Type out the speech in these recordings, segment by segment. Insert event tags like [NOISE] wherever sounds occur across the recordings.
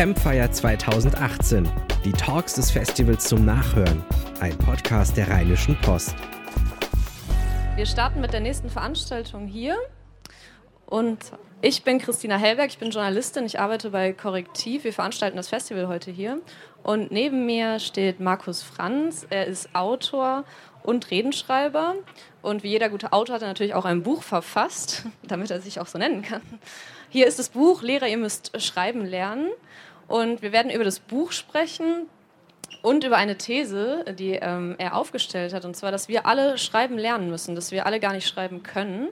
Campfire 2018. Die Talks des Festivals zum Nachhören. Ein Podcast der Rheinischen Post. Wir starten mit der nächsten Veranstaltung hier. Und ich bin Christina Hellberg, ich bin Journalistin, ich arbeite bei Korrektiv. Wir veranstalten das Festival heute hier. Und neben mir steht Markus Franz. Er ist Autor und Redenschreiber. Und wie jeder gute Autor hat er natürlich auch ein Buch verfasst, [LAUGHS] damit er sich auch so nennen kann. Hier ist das Buch Lehrer, ihr müsst schreiben lernen. Und wir werden über das Buch sprechen und über eine These, die ähm, er aufgestellt hat. Und zwar, dass wir alle schreiben lernen müssen, dass wir alle gar nicht schreiben können.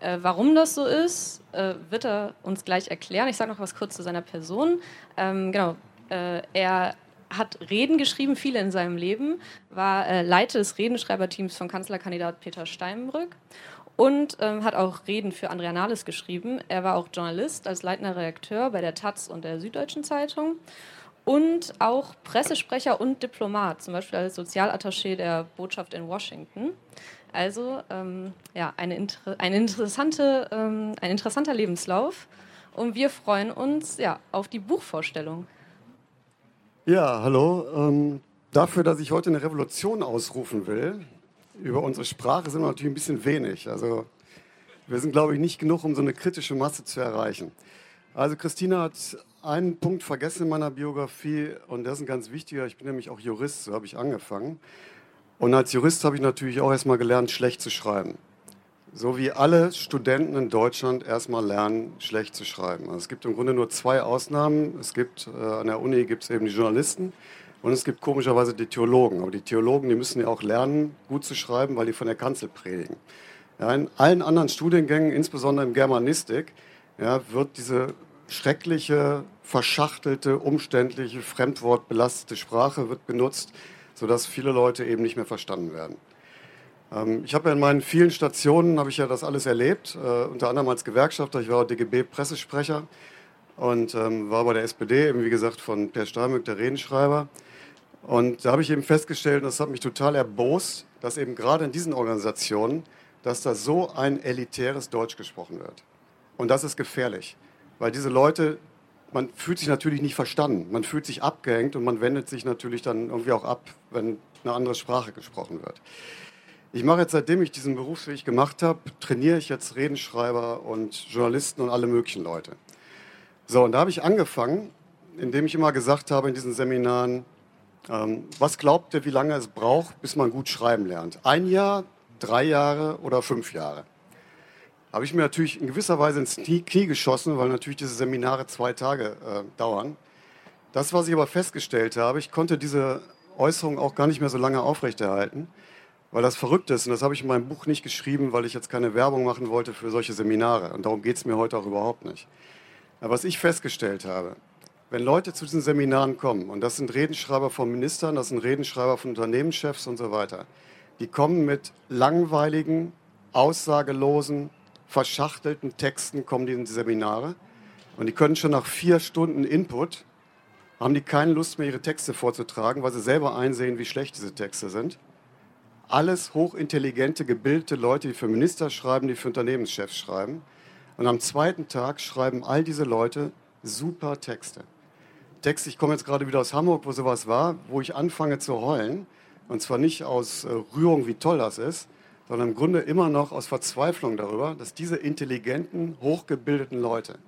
Äh, warum das so ist, äh, wird er uns gleich erklären. Ich sage noch was kurz zu seiner Person. Ähm, genau, äh, er hat Reden geschrieben, viele in seinem Leben, war äh, Leiter des Redenschreiberteams von Kanzlerkandidat Peter Steinbrück und ähm, hat auch Reden für Andrea Nahles geschrieben. Er war auch Journalist als leitender Redakteur bei der Taz und der Süddeutschen Zeitung und auch Pressesprecher und Diplomat, zum Beispiel als Sozialattaché der Botschaft in Washington. Also ähm, ja, eine, inter eine interessante, ähm, ein interessanter Lebenslauf. Und wir freuen uns ja, auf die Buchvorstellung. Ja, hallo. Ähm, dafür, dass ich heute eine Revolution ausrufen will, über unsere Sprache sind wir natürlich ein bisschen wenig. Also wir sind, glaube ich, nicht genug, um so eine kritische Masse zu erreichen. Also Christina hat einen Punkt vergessen in meiner Biografie und das ist ein ganz wichtiger. Ich bin nämlich auch Jurist, so habe ich angefangen. Und als Jurist habe ich natürlich auch erstmal gelernt, schlecht zu schreiben. So wie alle Studenten in Deutschland erstmal lernen, schlecht zu schreiben. Also es gibt im Grunde nur zwei Ausnahmen. Es gibt äh, an der Uni gibt es eben die Journalisten und es gibt komischerweise die Theologen. Aber die Theologen, die müssen ja auch lernen, gut zu schreiben, weil die von der Kanzel predigen. Ja, in allen anderen Studiengängen, insbesondere in Germanistik, ja, wird diese schreckliche, verschachtelte, umständliche, fremdwortbelastete Sprache wird benutzt, sodass viele Leute eben nicht mehr verstanden werden. Ähm, ich habe ja in meinen vielen Stationen ich ja das alles erlebt, äh, unter anderem als Gewerkschafter. Ich war DGB-Pressesprecher und ähm, war bei der SPD, eben wie gesagt von Per Steinmück, der Redenschreiber. Und da habe ich eben festgestellt, und das hat mich total erbost, dass eben gerade in diesen Organisationen, dass da so ein elitäres Deutsch gesprochen wird. Und das ist gefährlich, weil diese Leute, man fühlt sich natürlich nicht verstanden, man fühlt sich abgehängt und man wendet sich natürlich dann irgendwie auch ab, wenn eine andere Sprache gesprochen wird. Ich mache jetzt, seitdem ich diesen Berufsweg gemacht habe, trainiere ich jetzt Redenschreiber und Journalisten und alle möglichen Leute. So, und da habe ich angefangen, indem ich immer gesagt habe in diesen Seminaren, ähm, was glaubt ihr, wie lange es braucht, bis man gut schreiben lernt? Ein Jahr, drei Jahre oder fünf Jahre? Habe ich mir natürlich in gewisser Weise ins Knie, geschossen, weil natürlich diese Seminare zwei Tage äh, dauern. Das, was ich aber festgestellt habe, ich konnte diese Äußerung auch gar nicht mehr so lange aufrechterhalten. Weil das verrückt ist, und das habe ich in meinem Buch nicht geschrieben, weil ich jetzt keine Werbung machen wollte für solche Seminare. Und darum geht es mir heute auch überhaupt nicht. Aber was ich festgestellt habe, wenn Leute zu diesen Seminaren kommen, und das sind Redenschreiber von Ministern, das sind Redenschreiber von Unternehmenschefs und so weiter, die kommen mit langweiligen, aussagelosen, verschachtelten Texten, kommen die in die Seminare. Und die können schon nach vier Stunden Input, haben die keine Lust mehr, ihre Texte vorzutragen, weil sie selber einsehen, wie schlecht diese Texte sind alles hochintelligente, gebildete Leute, die für Minister schreiben, die für Unternehmenschefs schreiben. Und am zweiten Tag schreiben all diese Leute super Texte. Texte, ich komme jetzt gerade wieder aus Hamburg, wo sowas war, wo ich anfange zu heulen. Und zwar nicht aus äh, Rührung, wie toll das ist, sondern im Grunde immer noch aus Verzweiflung darüber, dass diese intelligenten, hochgebildeten Leute,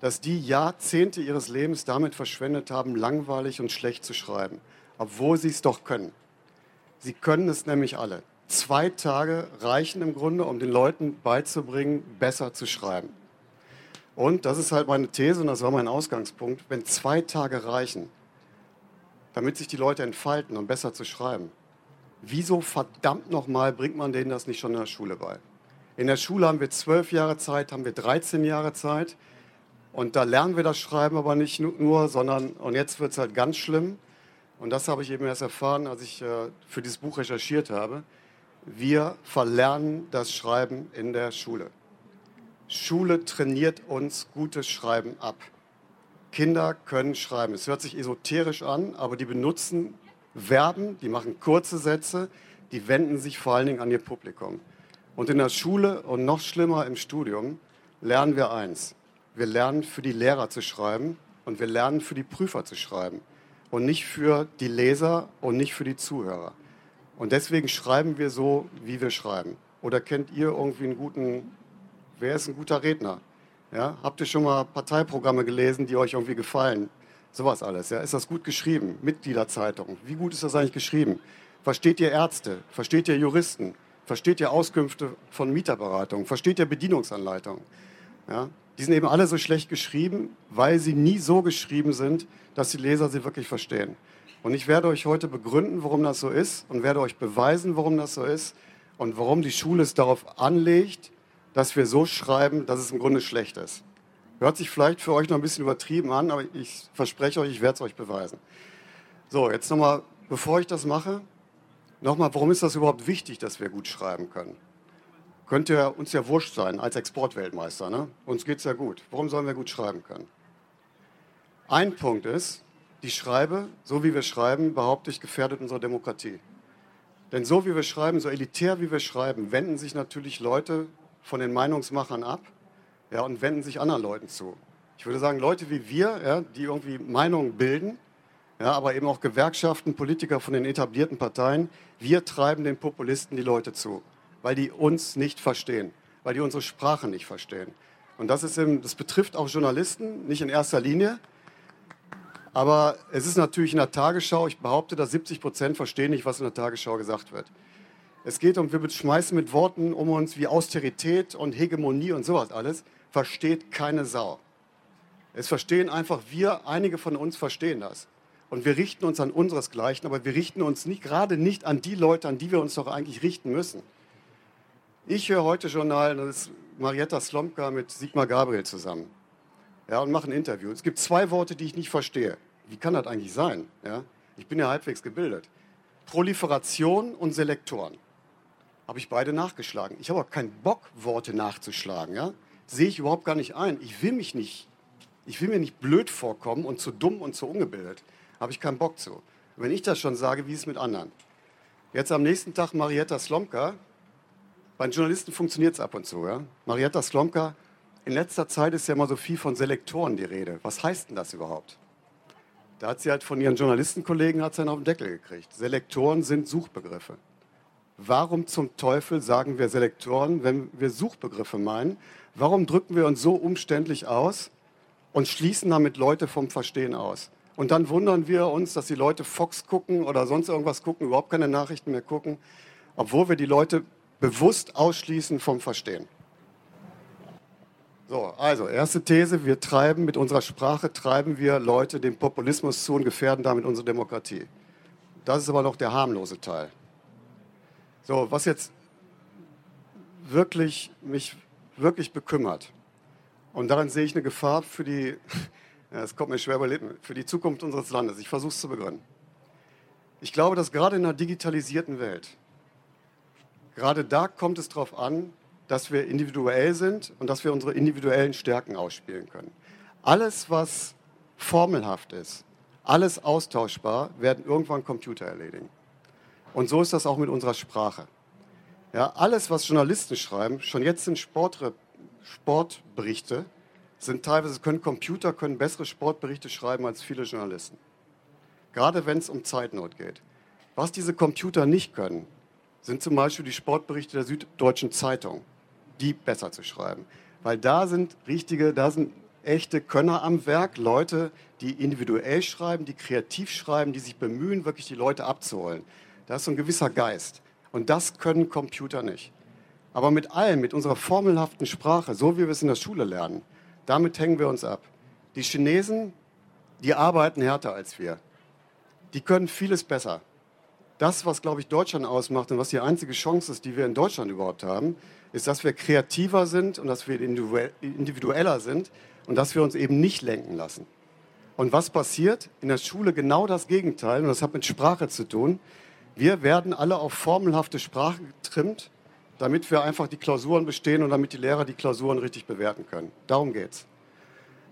dass die Jahrzehnte ihres Lebens damit verschwendet haben, langweilig und schlecht zu schreiben, obwohl sie es doch können. Sie können es nämlich alle. Zwei Tage reichen im Grunde, um den Leuten beizubringen, besser zu schreiben. Und das ist halt meine These und das war mein Ausgangspunkt. Wenn zwei Tage reichen, damit sich die Leute entfalten und besser zu schreiben, wieso verdammt nochmal bringt man denen das nicht schon in der Schule bei? In der Schule haben wir zwölf Jahre Zeit, haben wir 13 Jahre Zeit und da lernen wir das Schreiben aber nicht nur, sondern, und jetzt wird es halt ganz schlimm, und das habe ich eben erst erfahren, als ich äh, für dieses Buch recherchiert habe. Wir verlernen das Schreiben in der Schule. Schule trainiert uns gutes Schreiben ab. Kinder können schreiben. Es hört sich esoterisch an, aber die benutzen Verben, die machen kurze Sätze, die wenden sich vor allen Dingen an ihr Publikum. Und in der Schule und noch schlimmer im Studium lernen wir eins. Wir lernen für die Lehrer zu schreiben Und wir lernen für die Prüfer zu schreiben und nicht für die Leser und nicht für die Zuhörer. Und deswegen schreiben wir so, wie wir schreiben. Oder kennt ihr irgendwie einen guten, wer ist ein guter Redner? Ja? Habt ihr schon mal Parteiprogramme gelesen, die euch irgendwie gefallen? Sowas alles. Ja? Ist das gut geschrieben? Mitgliederzeitung. Wie gut ist das eigentlich geschrieben? Versteht ihr Ärzte? Versteht ihr Juristen? Versteht ihr Auskünfte von Mieterberatungen? Versteht ihr Bedienungsanleitungen? Ja? Die sind eben alle so schlecht geschrieben, weil sie nie so geschrieben sind, dass die Leser sie wirklich verstehen. Und ich werde euch heute begründen, warum das so ist und werde euch beweisen, warum das so ist und warum die Schule es darauf anlegt, dass wir so schreiben, dass es im Grunde schlecht ist. Hört sich vielleicht für euch noch ein bisschen übertrieben an, aber ich verspreche euch, ich werde es euch beweisen. So, jetzt nochmal, bevor ich das mache, nochmal, warum ist das überhaupt wichtig, dass wir gut schreiben können? Könnte ja, uns ja wurscht sein als Exportweltmeister. Ne? Uns geht es ja gut. Warum sollen wir gut schreiben können? Ein Punkt ist, die Schreibe, so wie wir schreiben, behaupte ich, gefährdet unsere Demokratie. Denn so wie wir schreiben, so elitär wie wir schreiben, wenden sich natürlich Leute von den Meinungsmachern ab ja, und wenden sich anderen Leuten zu. Ich würde sagen, Leute wie wir, ja, die irgendwie Meinungen bilden, ja, aber eben auch Gewerkschaften, Politiker von den etablierten Parteien, wir treiben den Populisten die Leute zu, weil die uns nicht verstehen, weil die unsere Sprache nicht verstehen. Und das, ist eben, das betrifft auch Journalisten, nicht in erster Linie, aber es ist natürlich in der Tagesschau, ich behaupte, dass 70 Prozent verstehen nicht, was in der Tagesschau gesagt wird. Es geht um, wir schmeißen mit Worten um uns wie Austerität und Hegemonie und sowas alles. Versteht keine Sau. Es verstehen einfach wir, einige von uns verstehen das. Und wir richten uns an unseresgleichen, aber wir richten uns nicht, gerade nicht an die Leute, an die wir uns doch eigentlich richten müssen. Ich höre heute Journal, das ist Marietta Slomka mit Sigmar Gabriel zusammen. Ja, und mache ein Interview. Es gibt zwei Worte, die ich nicht verstehe. Wie kann das eigentlich sein? Ja? Ich bin ja halbwegs gebildet. Proliferation und Selektoren. Habe ich beide nachgeschlagen. Ich habe auch keinen Bock, Worte nachzuschlagen. Ja? Sehe ich überhaupt gar nicht ein. Ich will mich nicht, ich will mir nicht blöd vorkommen und zu dumm und zu ungebildet. Habe ich keinen Bock zu. wenn ich das schon sage, wie ist es mit anderen? Jetzt am nächsten Tag Marietta Slomka. Bei den Journalisten funktioniert es ab und zu. Ja? Marietta Slomka, in letzter Zeit ist ja immer so viel von Selektoren die Rede. Was heißt denn das überhaupt? Da hat sie halt von ihren Journalistenkollegen hat sie einen auf den Deckel gekriegt. Selektoren sind Suchbegriffe. Warum zum Teufel sagen wir Selektoren, wenn wir Suchbegriffe meinen? Warum drücken wir uns so umständlich aus und schließen damit Leute vom Verstehen aus? Und dann wundern wir uns, dass die Leute Fox gucken oder sonst irgendwas gucken, überhaupt keine Nachrichten mehr gucken, obwohl wir die Leute bewusst ausschließen vom Verstehen. So, also erste These, wir treiben mit unserer Sprache, treiben wir Leute dem Populismus zu und gefährden damit unsere Demokratie. Das ist aber noch der harmlose Teil. So, was jetzt wirklich, mich wirklich bekümmert, und daran sehe ich eine Gefahr für die, [LAUGHS] es kommt mir schwer über Lippen, für die Zukunft unseres Landes. Ich versuche es zu begründen. Ich glaube, dass gerade in einer digitalisierten Welt, gerade da kommt es darauf an, dass wir individuell sind und dass wir unsere individuellen Stärken ausspielen können. Alles, was formelhaft ist, alles austauschbar, werden irgendwann Computer erledigen. Und so ist das auch mit unserer Sprache. Ja, alles, was Journalisten schreiben, schon jetzt sind Sportre Sportberichte, sind teilweise können Computer können bessere Sportberichte schreiben als viele Journalisten. Gerade wenn es um Zeitnot geht. Was diese Computer nicht können, sind zum Beispiel die Sportberichte der Süddeutschen Zeitung die besser zu schreiben. Weil da sind richtige, da sind echte Könner am Werk, Leute, die individuell schreiben, die kreativ schreiben, die sich bemühen, wirklich die Leute abzuholen. Da ist so ein gewisser Geist. Und das können Computer nicht. Aber mit allem, mit unserer formelhaften Sprache, so wie wir es in der Schule lernen, damit hängen wir uns ab. Die Chinesen, die arbeiten härter als wir. Die können vieles besser. Das, was, glaube ich, Deutschland ausmacht und was die einzige Chance ist, die wir in Deutschland überhaupt haben, ist, dass wir kreativer sind und dass wir individueller sind und dass wir uns eben nicht lenken lassen. Und was passiert? In der Schule genau das Gegenteil, und das hat mit Sprache zu tun. Wir werden alle auf formelhafte Sprache getrimmt, damit wir einfach die Klausuren bestehen und damit die Lehrer die Klausuren richtig bewerten können. Darum geht's.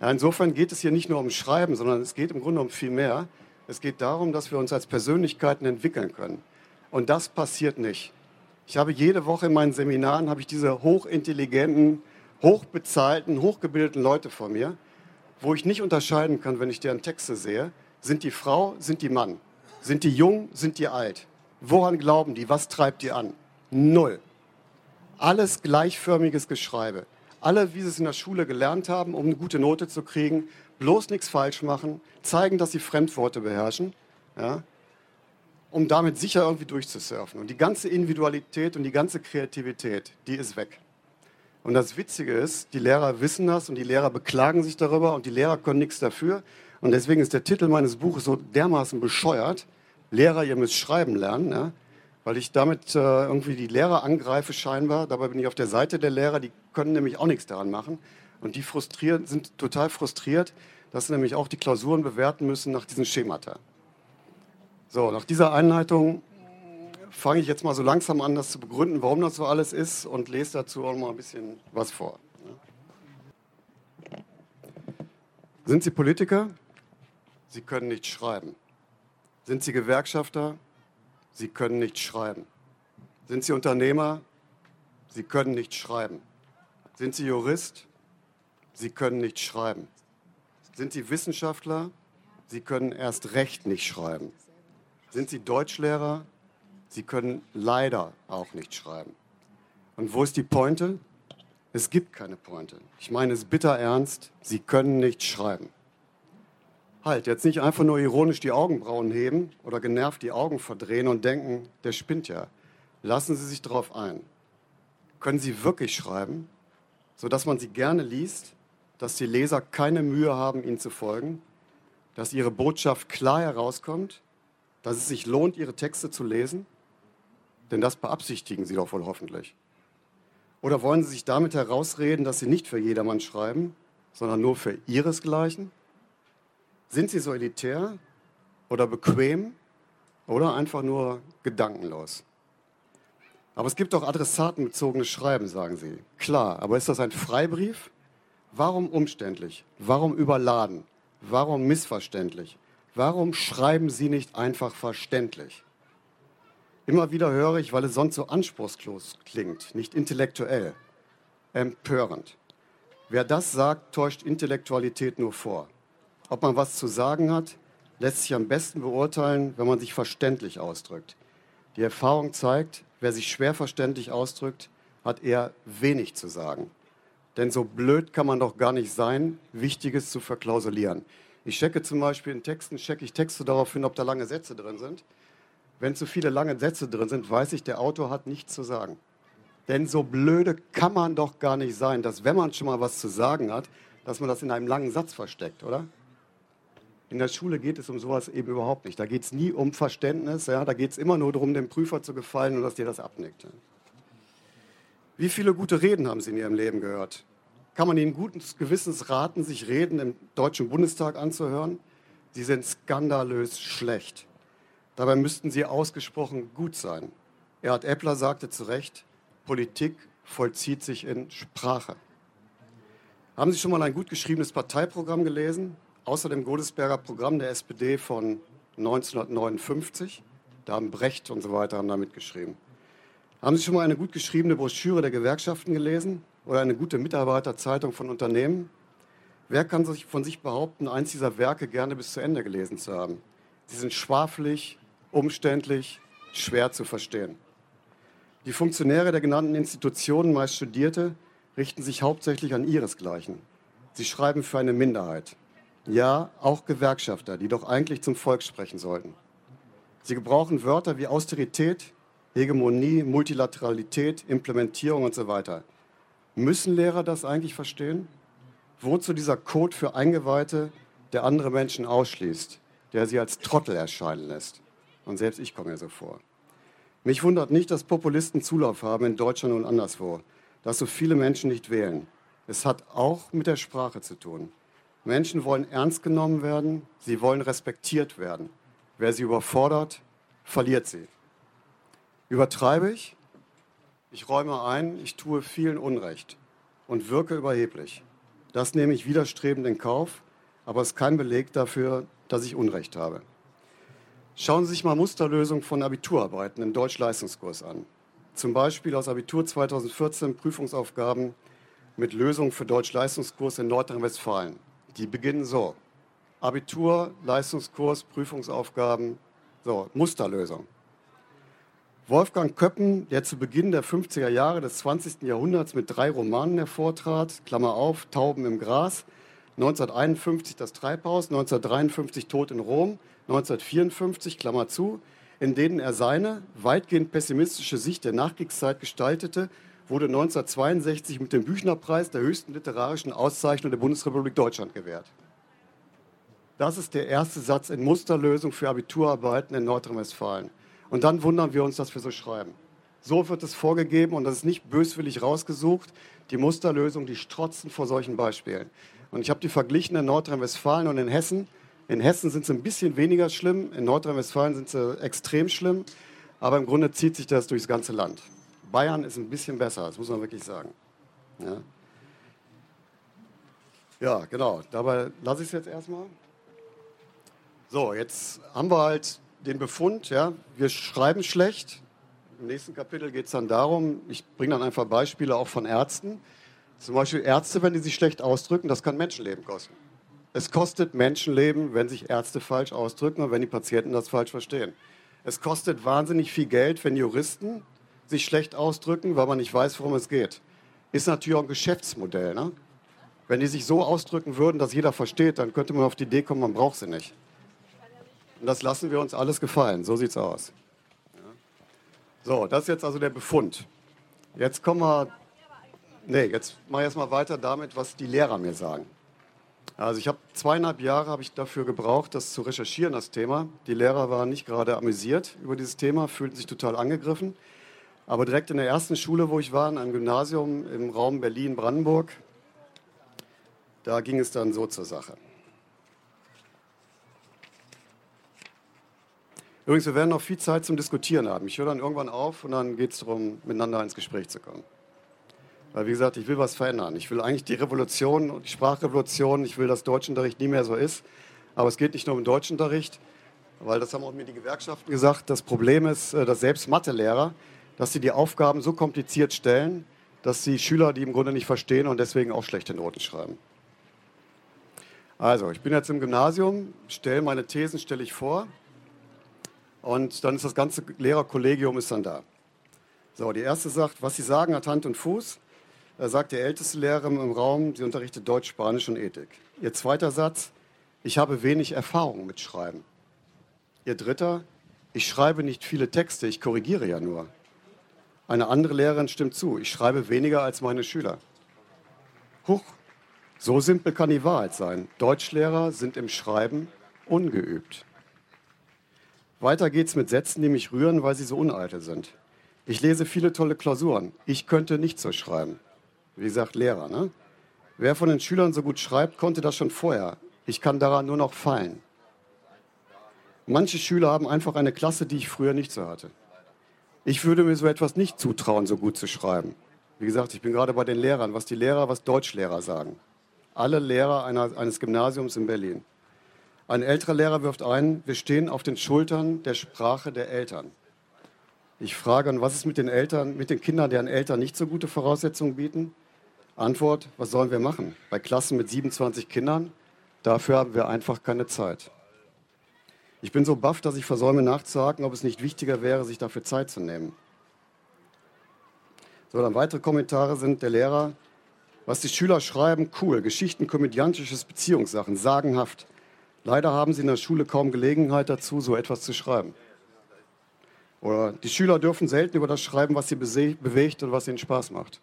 Ja, insofern geht es hier nicht nur um Schreiben, sondern es geht im Grunde um viel mehr. Es geht darum, dass wir uns als Persönlichkeiten entwickeln können. Und das passiert nicht. Ich habe jede Woche in meinen Seminaren habe ich diese hochintelligenten, hochbezahlten, hochgebildeten Leute vor mir. wo ich nicht unterscheiden kann, wenn ich deren Texte sehe, sind die Frau, sind die Mann, sind die jung, sind die alt. Woran glauben die? Was treibt die an? Null. Alles gleichförmiges Geschreibe. Alle, wie sie es in der Schule gelernt haben, um eine gute Note zu kriegen, bloß nichts falsch machen, zeigen, dass sie Fremdworte beherrschen, ja, um damit sicher irgendwie durchzusurfen. Und die ganze Individualität und die ganze Kreativität, die ist weg. Und das Witzige ist, die Lehrer wissen das und die Lehrer beklagen sich darüber und die Lehrer können nichts dafür. Und deswegen ist der Titel meines Buches so dermaßen bescheuert. Lehrer, ihr müsst schreiben lernen, ja? weil ich damit äh, irgendwie die Lehrer angreife scheinbar. Dabei bin ich auf der Seite der Lehrer, die können nämlich auch nichts daran machen. Und die frustriert, sind total frustriert, dass sie nämlich auch die Klausuren bewerten müssen nach diesen Schemata. So, nach dieser Einleitung fange ich jetzt mal so langsam an, das zu begründen, warum das so alles ist und lese dazu auch mal ein bisschen was vor. Sind Sie Politiker? Sie können nicht schreiben. Sind Sie Gewerkschafter? Sie können nicht schreiben. Sind Sie Unternehmer? Sie können nicht schreiben. Sind Sie Jurist? Sie können nicht schreiben. Sind Sie Wissenschaftler? Sie können erst recht nicht schreiben. Sind Sie Deutschlehrer? Sie können leider auch nicht schreiben. Und wo ist die Pointe? Es gibt keine Pointe. Ich meine es bitter ernst, Sie können nicht schreiben. Halt, jetzt nicht einfach nur ironisch die Augenbrauen heben oder genervt die Augen verdrehen und denken, der spinnt ja. Lassen Sie sich darauf ein. Können Sie wirklich schreiben, sodass man sie gerne liest, dass die Leser keine Mühe haben, ihnen zu folgen, dass ihre Botschaft klar herauskommt, dass es sich lohnt, ihre Texte zu lesen? Denn das beabsichtigen Sie doch wohl hoffentlich. Oder wollen Sie sich damit herausreden, dass Sie nicht für jedermann schreiben, sondern nur für Ihresgleichen? Sind Sie so elitär oder bequem oder einfach nur gedankenlos? Aber es gibt auch adressatenbezogenes Schreiben, sagen Sie. Klar, aber ist das ein Freibrief? Warum umständlich? Warum überladen? Warum missverständlich? Warum schreiben Sie nicht einfach verständlich? Immer wieder höre ich, weil es sonst so anspruchslos klingt, nicht intellektuell, empörend. Wer das sagt, täuscht Intellektualität nur vor. Ob man was zu sagen hat, lässt sich am besten beurteilen, wenn man sich verständlich ausdrückt. Die Erfahrung zeigt, wer sich schwer verständlich ausdrückt, hat eher wenig zu sagen. Denn so blöd kann man doch gar nicht sein, Wichtiges zu verklausulieren. Ich checke zum Beispiel in Texten, checke ich Texte darauf hin, ob da lange Sätze drin sind. Wenn zu viele lange Sätze drin sind, weiß ich, der Autor hat nichts zu sagen. Denn so blöde kann man doch gar nicht sein, dass wenn man schon mal was zu sagen hat, dass man das in einem langen Satz versteckt, oder? In der Schule geht es um sowas eben überhaupt nicht. Da geht es nie um Verständnis, ja? da geht es immer nur darum, dem Prüfer zu gefallen und dass dir das abnickt. Wie viele gute Reden haben Sie in Ihrem Leben gehört? Kann man Ihnen guten Gewissens raten, sich Reden im Deutschen Bundestag anzuhören? Sie sind skandalös schlecht. Dabei müssten sie ausgesprochen gut sein. Erhard Eppler sagte zu Recht, Politik vollzieht sich in Sprache. Haben Sie schon mal ein gut geschriebenes Parteiprogramm gelesen? Außer dem Godesberger Programm der SPD von 1959. Da haben Brecht und so weiter haben da mitgeschrieben. Haben Sie schon mal eine gut geschriebene Broschüre der Gewerkschaften gelesen oder eine gute Mitarbeiterzeitung von Unternehmen? Wer kann sich von sich behaupten, eins dieser Werke gerne bis zu Ende gelesen zu haben? Sie sind schwafelig, umständlich, schwer zu verstehen. Die Funktionäre der genannten Institutionen, meist Studierte, richten sich hauptsächlich an ihresgleichen. Sie schreiben für eine Minderheit. Ja, auch Gewerkschafter, die doch eigentlich zum Volk sprechen sollten. Sie gebrauchen Wörter wie Austerität, Hegemonie, Multilateralität, Implementierung und so weiter. Müssen Lehrer das eigentlich verstehen? Wozu dieser Code für Eingeweihte, der andere Menschen ausschließt, der sie als Trottel erscheinen lässt? Und selbst ich komme mir so vor. Mich wundert nicht, dass Populisten Zulauf haben in Deutschland und anderswo, dass so viele Menschen nicht wählen. Es hat auch mit der Sprache zu tun. Menschen wollen ernst genommen werden, sie wollen respektiert werden. Wer sie überfordert, verliert sie. Übertreibe ich? Ich räume ein, ich tue vielen Unrecht und wirke überheblich. Das nehme ich widerstrebend in Kauf, aber es ist kein Beleg dafür, dass ich Unrecht habe. Schauen Sie sich mal Musterlösungen von Abiturarbeiten im Deutsch-Leistungskurs an. Zum Beispiel aus Abitur 2014 Prüfungsaufgaben mit Lösungen für Deutsch-Leistungskurs in Nordrhein-Westfalen. Die beginnen so. Abitur, Leistungskurs, Prüfungsaufgaben, so, Musterlösung. Wolfgang Köppen, der zu Beginn der 50er Jahre des 20. Jahrhunderts mit drei Romanen hervortrat, Klammer auf, Tauben im Gras, 1951 das Treibhaus, 1953 Tod in Rom, 1954, Klammer zu, in denen er seine weitgehend pessimistische Sicht der Nachkriegszeit gestaltete, wurde 1962 mit dem Büchnerpreis der höchsten literarischen Auszeichnung der Bundesrepublik Deutschland gewährt. Das ist der erste Satz in Musterlösung für Abiturarbeiten in Nordrhein-Westfalen. Und dann wundern wir uns, dass wir so schreiben. So wird es vorgegeben und das ist nicht böswillig rausgesucht. Die Musterlösung, die strotzen vor solchen Beispielen. Und ich habe die verglichen in Nordrhein-Westfalen und in Hessen. In Hessen sind sie ein bisschen weniger schlimm, in Nordrhein-Westfalen sind sie extrem schlimm, aber im Grunde zieht sich das durchs ganze Land. Bayern ist ein bisschen besser, das muss man wirklich sagen. Ja, ja genau. Dabei lasse ich es jetzt erstmal. So, jetzt haben wir halt den Befund, ja, wir schreiben schlecht. Im nächsten Kapitel geht es dann darum, ich bringe dann einfach Beispiele auch von Ärzten. Zum Beispiel Ärzte, wenn die sich schlecht ausdrücken, das kann Menschenleben kosten. Es kostet Menschenleben, wenn sich Ärzte falsch ausdrücken und wenn die Patienten das falsch verstehen. Es kostet wahnsinnig viel Geld, wenn Juristen sich schlecht ausdrücken, weil man nicht weiß, worum es geht. Ist natürlich auch ein Geschäftsmodell. Ne? Wenn die sich so ausdrücken würden, dass jeder versteht, dann könnte man auf die Idee kommen, man braucht sie nicht. Und das lassen wir uns alles gefallen. So sieht es aus. So, das ist jetzt also der Befund. Jetzt kommen wir. Nee, jetzt mache ich erstmal weiter damit, was die Lehrer mir sagen. Also ich habe zweieinhalb Jahre habe ich dafür gebraucht, das zu recherchieren, das Thema. Die Lehrer waren nicht gerade amüsiert über dieses Thema, fühlten sich total angegriffen. Aber direkt in der ersten Schule, wo ich war, in einem Gymnasium im Raum Berlin-Brandenburg, da ging es dann so zur Sache. Übrigens, wir werden noch viel Zeit zum Diskutieren haben. Ich höre dann irgendwann auf und dann geht es darum, miteinander ins Gespräch zu kommen. Weil, wie gesagt, ich will was verändern. Ich will eigentlich die Revolution, die Sprachrevolution, ich will, dass Deutschunterricht nie mehr so ist. Aber es geht nicht nur um Deutschunterricht, weil das haben auch mir die Gewerkschaften gesagt. Das Problem ist, äh, dass selbst Mathelehrer, dass sie die Aufgaben so kompliziert stellen, dass die Schüler die im Grunde nicht verstehen und deswegen auch schlechte Noten schreiben. Also, ich bin jetzt im Gymnasium, stelle meine Thesen, stelle ich vor. Und dann ist das ganze Lehrerkollegium ist dann da. So, die erste sagt, was Sie sagen hat Hand und Fuß. Da sagt der älteste Lehrer im Raum, sie unterrichtet Deutsch, Spanisch und Ethik. Ihr zweiter Satz, ich habe wenig Erfahrung mit Schreiben. Ihr dritter, ich schreibe nicht viele Texte, ich korrigiere ja nur. Eine andere Lehrerin stimmt zu, ich schreibe weniger als meine Schüler. Huch, so simpel kann die Wahrheit sein. Deutschlehrer sind im Schreiben ungeübt. Weiter geht's mit Sätzen, die mich rühren, weil sie so uneitel sind. Ich lese viele tolle Klausuren. Ich könnte nicht so schreiben. Wie gesagt, Lehrer. Ne? Wer von den Schülern so gut schreibt, konnte das schon vorher. Ich kann daran nur noch fallen. Manche Schüler haben einfach eine Klasse, die ich früher nicht so hatte. Ich würde mir so etwas nicht zutrauen, so gut zu schreiben. Wie gesagt, ich bin gerade bei den Lehrern, was die Lehrer, was Deutschlehrer sagen. Alle Lehrer einer, eines Gymnasiums in Berlin. Ein älterer Lehrer wirft ein, wir stehen auf den Schultern der Sprache der Eltern. Ich frage, und was ist mit den Eltern, mit den Kindern, deren Eltern nicht so gute Voraussetzungen bieten? Antwort, was sollen wir machen? Bei Klassen mit 27 Kindern, dafür haben wir einfach keine Zeit. Ich bin so baff, dass ich versäume nachzuhaken, ob es nicht wichtiger wäre, sich dafür Zeit zu nehmen. So, dann weitere Kommentare sind der Lehrer, was die Schüler schreiben, cool, Geschichten, komödiantisches Beziehungssachen, sagenhaft. Leider haben sie in der Schule kaum Gelegenheit dazu, so etwas zu schreiben. Oder die Schüler dürfen selten über das schreiben, was sie bewegt und was ihnen Spaß macht.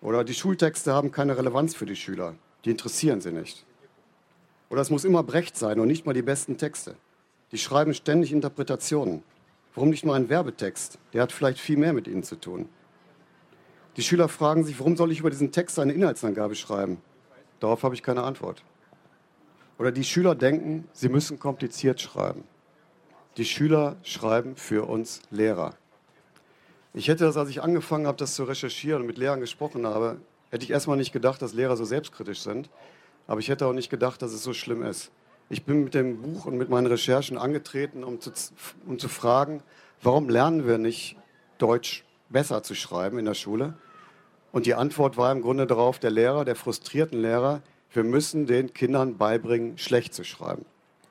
Oder die Schultexte haben keine Relevanz für die Schüler. Die interessieren sie nicht. Oder es muss immer Brecht sein und nicht mal die besten Texte. Die schreiben ständig Interpretationen. Warum nicht mal ein Werbetext? Der hat vielleicht viel mehr mit ihnen zu tun. Die Schüler fragen sich, warum soll ich über diesen Text eine Inhaltsangabe schreiben? Darauf habe ich keine Antwort. Oder die Schüler denken, sie müssen kompliziert schreiben. Die Schüler schreiben für uns Lehrer. Ich hätte das, als ich angefangen habe, das zu recherchieren und mit Lehrern gesprochen habe, hätte ich erstmal nicht gedacht, dass Lehrer so selbstkritisch sind. Aber ich hätte auch nicht gedacht, dass es so schlimm ist. Ich bin mit dem Buch und mit meinen Recherchen angetreten, um zu, um zu fragen, warum lernen wir nicht Deutsch besser zu schreiben in der Schule? Und die Antwort war im Grunde darauf, der Lehrer, der frustrierten Lehrer, Wir müssen den Kindern beibringen, schlecht zu schreiben.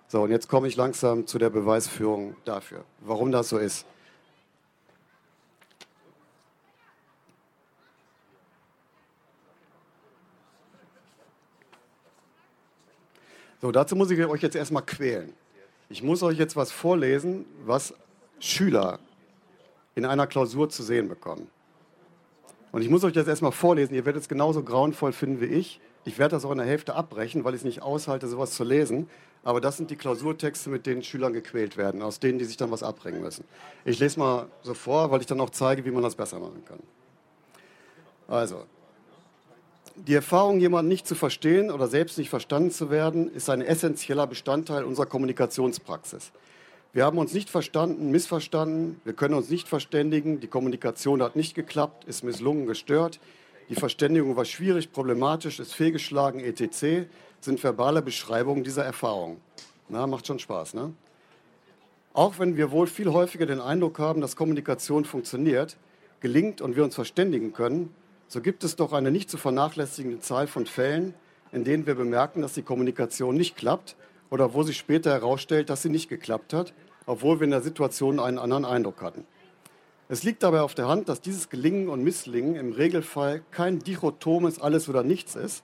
So, und jetzt komme ich langsam zu der Beweisführung dafür, warum das so ist. So, dazu muss ich euch jetzt erstmal quälen. Ich muss euch jetzt was vorlesen, was Schüler in einer Klausur zu sehen bekommen. Und ich muss euch das erstmal vorlesen. Ihr werdet es genauso grauenvoll finden wie ich. Ich werde das auch in der Hälfte abbrechen, weil ich es nicht aushalte, sowas zu lesen. Aber das sind die Klausurtexte, mit denen Schülern gequält werden, aus denen die sich dann was abbringen müssen. Ich lese mal so vor, weil ich dann auch zeige, wie man das besser machen kann. Also, die Erfahrung, jemanden nicht zu verstehen oder selbst nicht verstanden zu werden, ist ein essentieller Bestandteil unserer Kommunikationspraxis. Wir haben uns nicht verstanden, missverstanden, wir können uns nicht verständigen, die Kommunikation hat nicht geklappt, ist misslungen, gestört, die Verständigung war schwierig, problematisch, ist fehlgeschlagen, etc., sind verbale Beschreibungen dieser Erfahrung. Na, macht schon Spaß, ne? Auch wenn wir wohl viel häufiger den Eindruck haben, dass Kommunikation funktioniert, gelingt und wir uns verständigen können, so gibt es doch eine nicht zu vernachlässigende Zahl von Fällen, in denen wir bemerken, dass die Kommunikation nicht klappt oder wo sich später herausstellt, dass sie nicht geklappt hat, obwohl wir in der Situation einen anderen Eindruck hatten. Es liegt dabei auf der Hand, dass dieses Gelingen und Misslingen im Regelfall kein dichotomes Alles oder Nichts ist,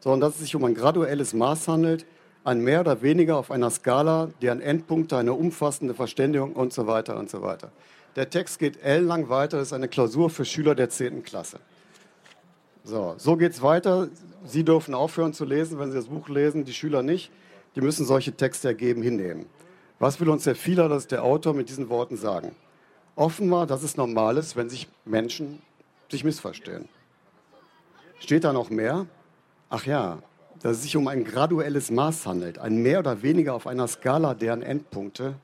sondern dass es sich um ein graduelles Maß handelt, ein mehr oder weniger auf einer Skala, deren Endpunkte eine umfassende Verständigung und so weiter und so weiter. Der Text geht ellenlang weiter, das ist eine Klausur für Schüler der 10. Klasse. So, so geht es weiter. Sie dürfen aufhören zu lesen, wenn Sie das Buch lesen, die Schüler nicht. Die müssen solche Texte ergeben hinnehmen. Was will uns der Vieler, das ist der Autor, mit diesen Worten sagen? Offenbar, dass es normal ist, wenn sich Menschen sich missverstehen. Steht da noch mehr? Ach ja, dass es sich um ein graduelles Maß handelt, ein mehr oder weniger auf einer Skala deren Endpunkte.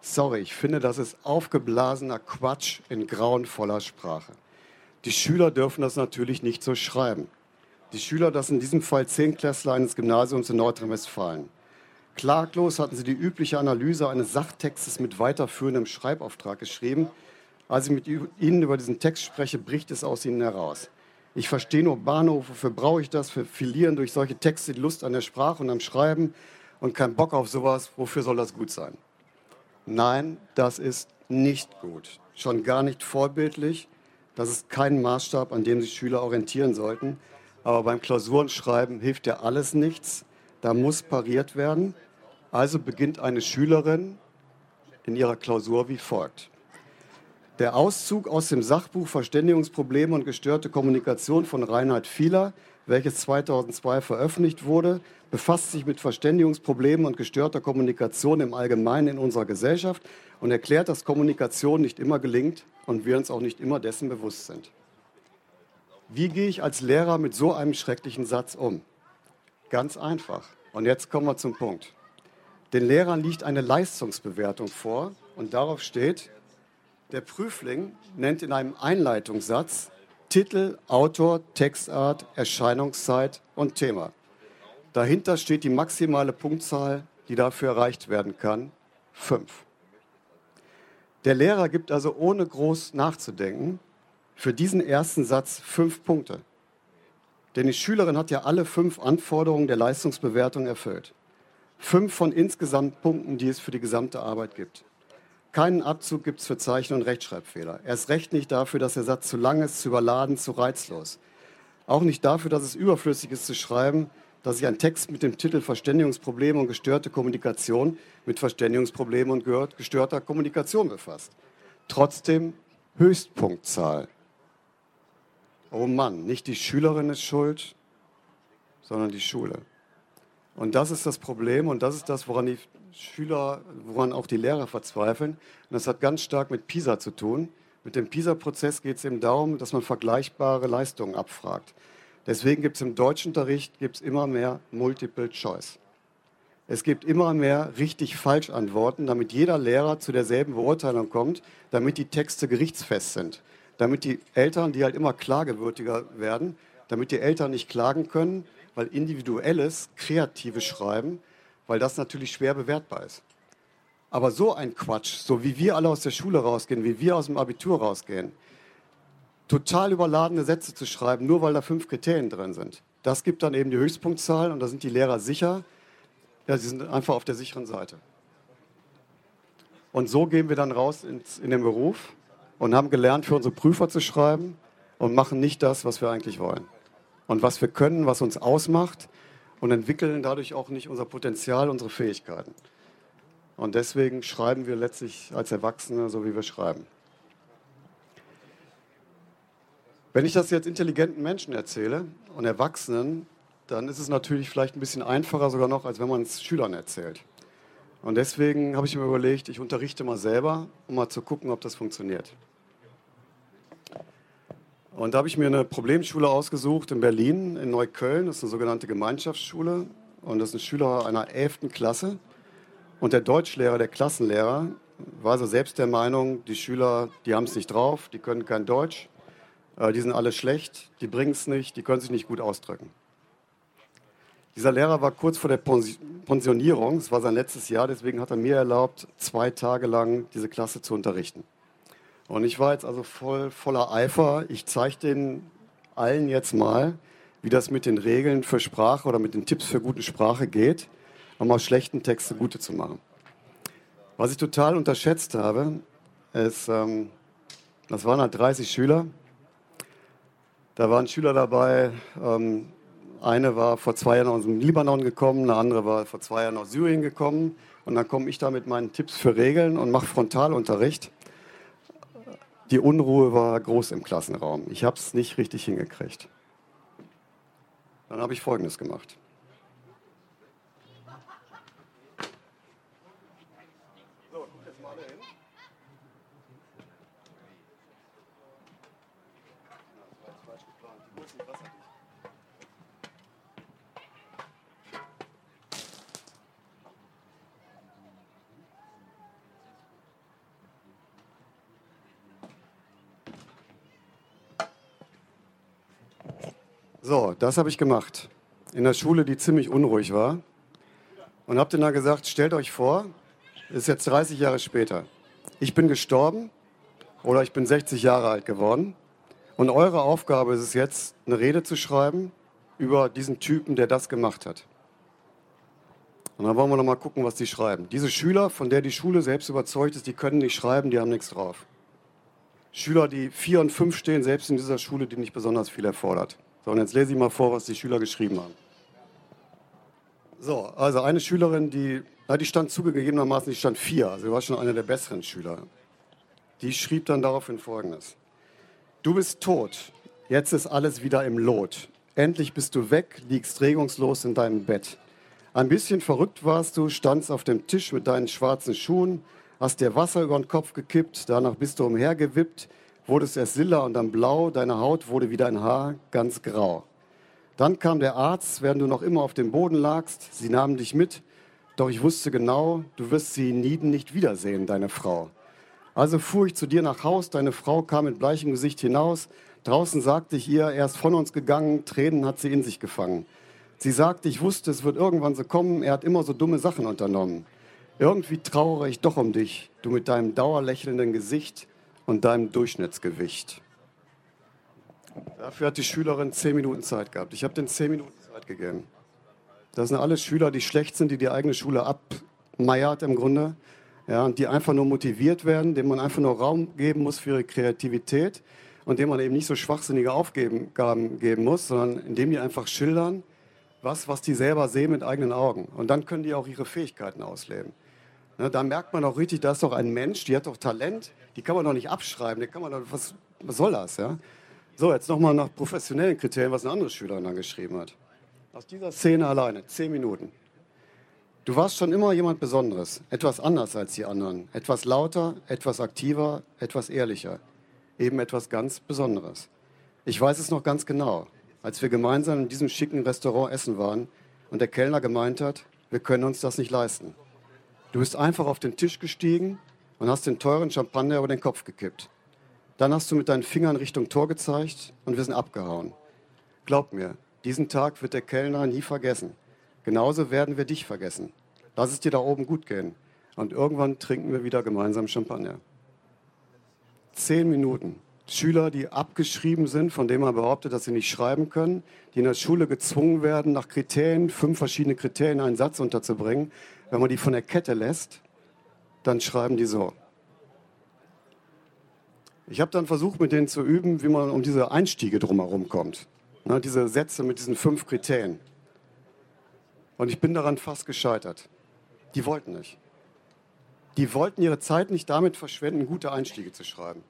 Sorry, ich finde, das ist aufgeblasener Quatsch in grauenvoller Sprache. Die Schüler dürfen das natürlich nicht so schreiben. Die Schüler, das in diesem Fall Zehnklässler eines Gymnasiums in Nordrhein-Westfalen. Klaglos hatten sie die übliche Analyse eines Sachtextes mit weiterführendem Schreibauftrag geschrieben. Als ich mit Ihnen über diesen Text spreche, bricht es aus Ihnen heraus. Ich verstehe nur Bahnhof, wofür brauche ich das? Wir verlieren durch solche Texte die Lust an der Sprache und am Schreiben und keinen Bock auf sowas. Wofür soll das gut sein? Nein, das ist nicht gut. Schon gar nicht vorbildlich das ist kein Maßstab, an dem sich Schüler orientieren sollten. Aber beim Klausurenschreiben hilft ja alles nichts. Da muss pariert werden. Also beginnt eine Schülerin in ihrer Klausur wie folgt. Der Auszug aus dem Sachbuch Verständigungsprobleme und gestörte Kommunikation von Reinhard Fieler, welches 2002 veröffentlicht wurde, befasst sich mit Verständigungsproblemen und gestörter Kommunikation im Allgemeinen in unserer Gesellschaft und erklärt, dass Kommunikation nicht immer gelingt und wir uns auch nicht immer dessen bewusst sind. Wie gehe ich als Lehrer mit so einem schrecklichen Satz um? Ganz einfach. Und jetzt kommen wir zum Punkt. Den Lehrern liegt eine Leistungsbewertung vor und darauf steht, der Prüfling nennt in einem Einleitungssatz Titel, Autor, Textart, Erscheinungszeit und Thema. Dahinter steht die maximale Punktzahl, die dafür erreicht werden kann, fünf. Der Lehrer gibt also ohne groß nachzudenken für diesen ersten Satz fünf Punkte. Denn die Schülerin hat ja alle fünf Anforderungen der Leistungsbewertung erfüllt. Fünf von insgesamt Punkten, die es für die gesamte Arbeit gibt. Keinen Abzug gibt es für Zeichen- und Rechtschreibfehler. Erst recht nicht dafür, dass der Satz zu lang ist, zu überladen, zu reizlos. Auch nicht dafür, dass es überflüssig ist zu schreiben, dass sich ein Text mit dem Titel Verständigungsprobleme und gestörte Kommunikation mit Verständigungsproblemen und gestörter Kommunikation befasst. Trotzdem Höchstpunktzahl. Oh Mann, nicht die Schülerin ist schuld, sondern die Schule. Und das ist das Problem und das ist das, woran die Schüler, woran auch die Lehrer verzweifeln. Und das hat ganz stark mit PISA zu tun. Mit dem PISA-Prozess geht es eben darum, dass man vergleichbare Leistungen abfragt. Deswegen gibt es im Deutschunterricht gibt's immer mehr Multiple Choice. Es gibt immer mehr richtig-falsch-Antworten, damit jeder Lehrer zu derselben Beurteilung kommt, damit die Texte gerichtsfest sind, damit die Eltern, die halt immer klagewürdiger werden, damit die Eltern nicht klagen können, weil individuelles, kreatives Schreiben, weil das natürlich schwer bewertbar ist. Aber so ein Quatsch, so wie wir alle aus der Schule rausgehen, wie wir aus dem Abitur rausgehen, total überladene Sätze zu schreiben, nur weil da fünf Kriterien drin sind. Das gibt dann eben die Höchstpunktzahl und da sind die Lehrer sicher. Ja, sie sind einfach auf der sicheren Seite. Und so gehen wir dann raus ins, in den Beruf und haben gelernt, für unsere Prüfer zu schreiben und machen nicht das, was wir eigentlich wollen. Und was wir können, was uns ausmacht und entwickeln dadurch auch nicht unser Potenzial, unsere Fähigkeiten. Und deswegen schreiben wir letztlich als Erwachsene so, wie wir schreiben. Wenn ich das jetzt intelligenten Menschen erzähle und Erwachsenen, dann ist es natürlich vielleicht ein bisschen einfacher sogar noch, als wenn man es Schülern erzählt. Und deswegen habe ich mir überlegt, ich unterrichte mal selber, um mal zu gucken, ob das funktioniert. Und da habe ich mir eine Problemschule ausgesucht in Berlin, in Neukölln. Das ist eine sogenannte Gemeinschaftsschule. Und das sind Schüler einer 11. Klasse. Und der Deutschlehrer, der Klassenlehrer, war so selbst der Meinung, die Schüler, die haben es nicht drauf, die können kein Deutsch, äh, die sind alle schlecht, die bringen es nicht, die können sich nicht gut ausdrücken. Dieser Lehrer war kurz vor der Pensionierung, es war sein letztes Jahr, deswegen hat er mir erlaubt, zwei Tage lang diese Klasse zu unterrichten. Und ich war jetzt also voll, voller Eifer. Ich zeige den allen jetzt mal, wie das mit den Regeln für Sprache oder mit den Tipps für gute Sprache geht um aus schlechten Texte gute zu machen. Was ich total unterschätzt habe, ist, ähm, das waren halt 30 Schüler. Da waren Schüler dabei, ähm, eine war vor zwei Jahren aus dem Libanon gekommen, eine andere war vor zwei Jahren aus Syrien gekommen. Und dann komme ich da mit meinen Tipps für Regeln und mache Frontalunterricht. Die Unruhe war groß im Klassenraum. Ich habe es nicht richtig hingekriegt. Dann habe ich Folgendes gemacht. So, das habe ich gemacht. In der Schule, die ziemlich unruhig war. Und habe dann gesagt, stellt euch vor, es ist jetzt 30 Jahre später. Ich bin gestorben oder ich bin 60 Jahre alt geworden. Und eure Aufgabe ist es jetzt, eine Rede zu schreiben über diesen Typen, der das gemacht hat. Und dann wollen wir noch mal gucken, was die schreiben. Diese Schüler, von der die Schule selbst überzeugt ist, die können nicht schreiben, die haben nichts drauf. Schüler, die vier und fünf stehen, selbst in dieser Schule, die nicht besonders viel erfordert. So, und jetzt lese ich mal vor, was die Schüler geschrieben haben. So, also eine Schülerin, die, na, die stand zugegebenermaßen, die stand vier, also war schon eine der besseren Schüler. Die schrieb dann daraufhin Folgendes. Du bist tot, jetzt ist alles wieder im Lot. Endlich bist du weg, liegst regungslos in deinem Bett. Ein bisschen verrückt warst du, standst auf dem Tisch mit deinen schwarzen Schuhen, hast dir Wasser über den Kopf gekippt, danach bist du umhergewippt, wurdest erst lila und dann blau, deine Haut wurde wie dein Haar ganz grau. Dann kam der Arzt, während du noch immer auf dem Boden lagst. Sie nahmen dich mit, doch ich wusste genau, du wirst sie nie nicht wiedersehen, deine Frau. Also fuhr ich zu dir nach Haus, deine Frau kam mit bleichem Gesicht hinaus. Draußen sagte ich ihr, er ist von uns gegangen, Tränen hat sie in sich gefangen. Sie sagte, ich wusste, es wird irgendwann so kommen, er hat immer so dumme Sachen unternommen. Irgendwie trauere ich doch um dich, du mit deinem dauerlächelnden Gesicht, und deinem Durchschnittsgewicht. Dafür hat die Schülerin zehn Minuten Zeit gehabt. Ich habe den zehn Minuten Zeit gegeben. Das sind alle Schüler, die schlecht sind, die die eigene Schule abmeiert im Grunde. Ja, und die einfach nur motiviert werden, denen man einfach nur Raum geben muss für ihre Kreativität und denen man eben nicht so schwachsinnige Aufgaben geben muss, sondern indem die einfach schildern, was, was die selber sehen mit eigenen Augen. Und dann können die auch ihre Fähigkeiten ausleben. Ne, da merkt man auch richtig, da ist doch ein Mensch, die hat doch Talent, die kann man doch nicht abschreiben, die kann man doch, was, was soll das, ja? So, jetzt nochmal nach professionellen Kriterien, was eine andere Schülerin dann geschrieben hat. Aus dieser Szene alleine, zehn Minuten. Du warst schon immer jemand Besonderes, etwas anders als die anderen, etwas lauter, etwas aktiver, etwas ehrlicher, eben etwas ganz Besonderes. Ich weiß es noch ganz genau, als wir gemeinsam in diesem schicken Restaurant essen waren und der Kellner gemeint hat, wir können uns das nicht leisten. Du bist einfach auf den Tisch gestiegen und hast den teuren Champagner über den Kopf gekippt. Dann hast du mit deinen Fingern Richtung Tor gezeigt und wir sind abgehauen. Glaub mir, diesen Tag wird der Kellner nie vergessen. Genauso werden wir dich vergessen. Lass es dir da oben gut gehen. Und irgendwann trinken wir wieder gemeinsam Champagner. Zehn Minuten. Schüler, die abgeschrieben sind, von denen man behauptet, dass sie nicht schreiben können, die in der Schule gezwungen werden, nach Kriterien, fünf verschiedene Kriterien einen Satz unterzubringen. Wenn man die von der Kette lässt, dann schreiben die so. Ich habe dann versucht, mit denen zu üben, wie man um diese Einstiege drumherum kommt. Ne, diese Sätze mit diesen fünf Kriterien. Und ich bin daran fast gescheitert. Die wollten nicht. Die wollten ihre Zeit nicht damit verschwenden, gute Einstiege zu schreiben.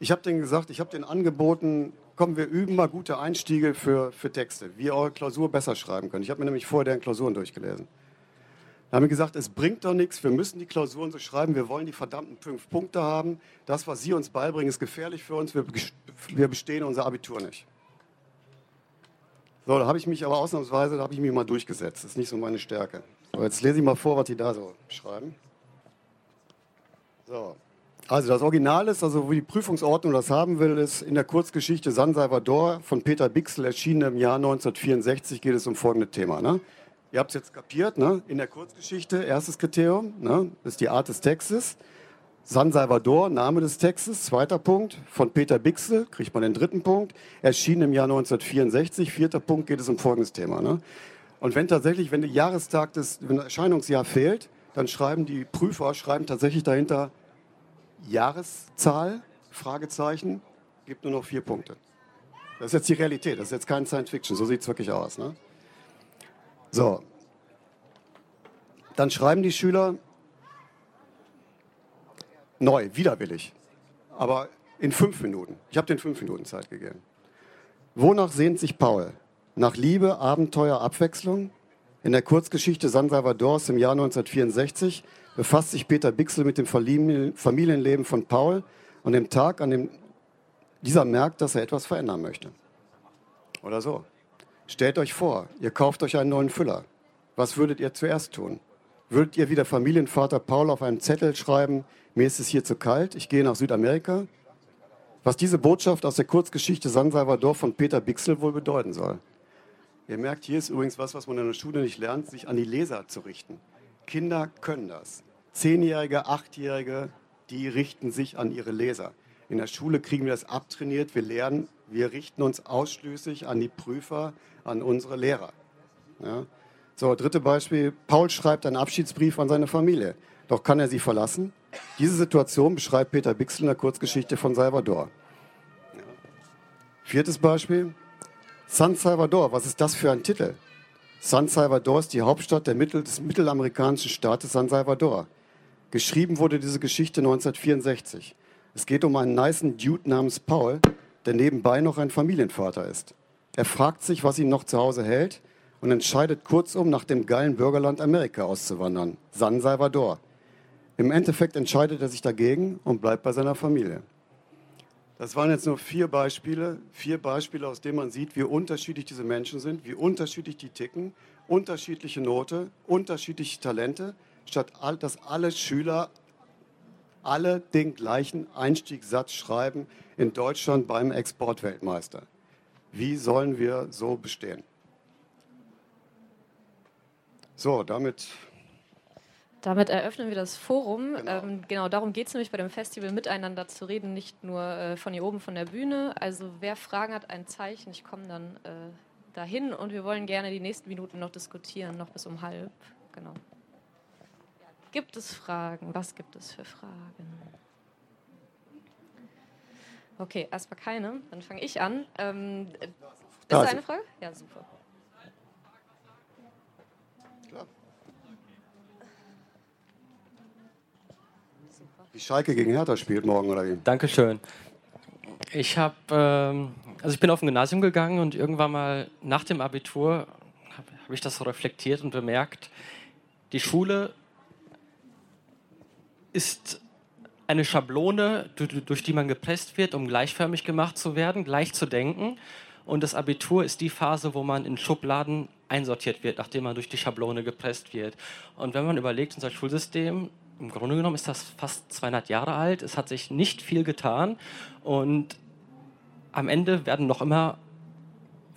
Ich habe denen gesagt, ich habe denen angeboten, komm, wir üben mal gute Einstiege für, für Texte, wie ihr eure Klausur besser schreiben könnt. Ich habe mir nämlich vorher deren Klausuren durchgelesen. Da haben wir gesagt, es bringt doch nichts, wir müssen die Klausuren so schreiben, wir wollen die verdammten fünf Punkte haben. Das, was Sie uns beibringen, ist gefährlich für uns, wir, wir bestehen unser Abitur nicht. So, da habe ich mich aber ausnahmsweise, da habe ich mich mal durchgesetzt. Das ist nicht so meine Stärke. So, jetzt lese ich mal vor, was die da so schreiben. So. Also das Original ist, also wie die Prüfungsordnung das haben will, ist in der Kurzgeschichte San Salvador von Peter Bixel erschienen im Jahr 1964 geht es um folgendes Thema. Ne? Ihr habt es jetzt kapiert, ne? in der Kurzgeschichte, erstes Kriterium, ne? ist die Art des Textes. San Salvador, Name des Textes, zweiter Punkt, von Peter Bixel, kriegt man den dritten Punkt, erschienen im Jahr 1964, vierter Punkt geht es um folgendes Thema. Ne? Und wenn tatsächlich, wenn der Jahrestag des, wenn das Erscheinungsjahr fehlt, dann schreiben die Prüfer, schreiben tatsächlich dahinter Jahreszahl, Fragezeichen, gibt nur noch vier Punkte. Das ist jetzt die Realität, das ist jetzt kein Science Fiction, so sieht es wirklich aus. Ne? So. Dann schreiben die Schüler neu, widerwillig. Aber in fünf Minuten. Ich habe den fünf Minuten Zeit gegeben. Wonach sehnt sich Paul? Nach Liebe, Abenteuer, Abwechslung? In der Kurzgeschichte San Salvadors im Jahr 1964 befasst sich Peter Bixel mit dem Familienleben von Paul und dem Tag, an dem dieser merkt, dass er etwas verändern möchte. Oder so. Stellt euch vor, ihr kauft euch einen neuen Füller. Was würdet ihr zuerst tun? Würdet ihr wie der Familienvater Paul auf einem Zettel schreiben, mir ist es hier zu kalt, ich gehe nach Südamerika? Was diese Botschaft aus der Kurzgeschichte San Salvador von Peter Bixel wohl bedeuten soll. Ihr merkt, hier ist übrigens was, was man in der Schule nicht lernt, sich an die Leser zu richten. Kinder können das. Zehnjährige, Achtjährige, die richten sich an ihre Leser. In der Schule kriegen wir das abtrainiert, wir lernen, wir richten uns ausschließlich an die Prüfer, an unsere Lehrer. Ja. So, dritte Beispiel. Paul schreibt einen Abschiedsbrief an seine Familie. Doch kann er sie verlassen? Diese Situation beschreibt Peter Bixel in der Kurzgeschichte von Salvador. Ja. Viertes Beispiel. San Salvador, was ist das für ein Titel? San Salvador ist die Hauptstadt Mittel, des mittelamerikanischen Staates San Salvador. Geschrieben wurde diese Geschichte 1964. Es geht um einen nicen Dude namens Paul, der nebenbei noch ein Familienvater ist. Er fragt sich, was ihn noch zu Hause hält und entscheidet kurzum, nach dem geilen Bürgerland Amerika auszuwandern, San Salvador. Im Endeffekt entscheidet er sich dagegen und bleibt bei seiner Familie. Das waren jetzt nur vier Beispiele, vier Beispiele, aus denen man sieht, wie unterschiedlich diese Menschen sind, wie unterschiedlich die ticken, unterschiedliche Note, unterschiedliche Talente, statt dass alle Schüler alle den gleichen Einstiegssatz schreiben in Deutschland beim Exportweltmeister. Wie sollen wir so bestehen? So, damit. Damit eröffnen wir das Forum. Genau, ähm, genau darum geht es nämlich bei dem Festival, miteinander zu reden, nicht nur äh, von hier oben von der Bühne. Also wer Fragen hat, ein Zeichen. Ich komme dann äh, dahin und wir wollen gerne die nächsten Minuten noch diskutieren, noch bis um halb. Genau. Gibt es Fragen? Was gibt es für Fragen? Okay, erstmal keine. Dann fange ich an. Ähm, ist da eine Frage? Ja, super. Die Schalke gegen Hertha spielt morgen, oder wie? Dankeschön. Ich habe, ähm, also ich bin auf ein Gymnasium gegangen und irgendwann mal nach dem Abitur habe hab ich das so reflektiert und bemerkt, die Schule ist eine Schablone, durch die man gepresst wird, um gleichförmig gemacht zu werden, gleich zu denken. Und das Abitur ist die Phase, wo man in Schubladen einsortiert wird, nachdem man durch die Schablone gepresst wird. Und wenn man überlegt, unser Schulsystem, im Grunde genommen ist das fast 200 Jahre alt, es hat sich nicht viel getan und am Ende werden noch immer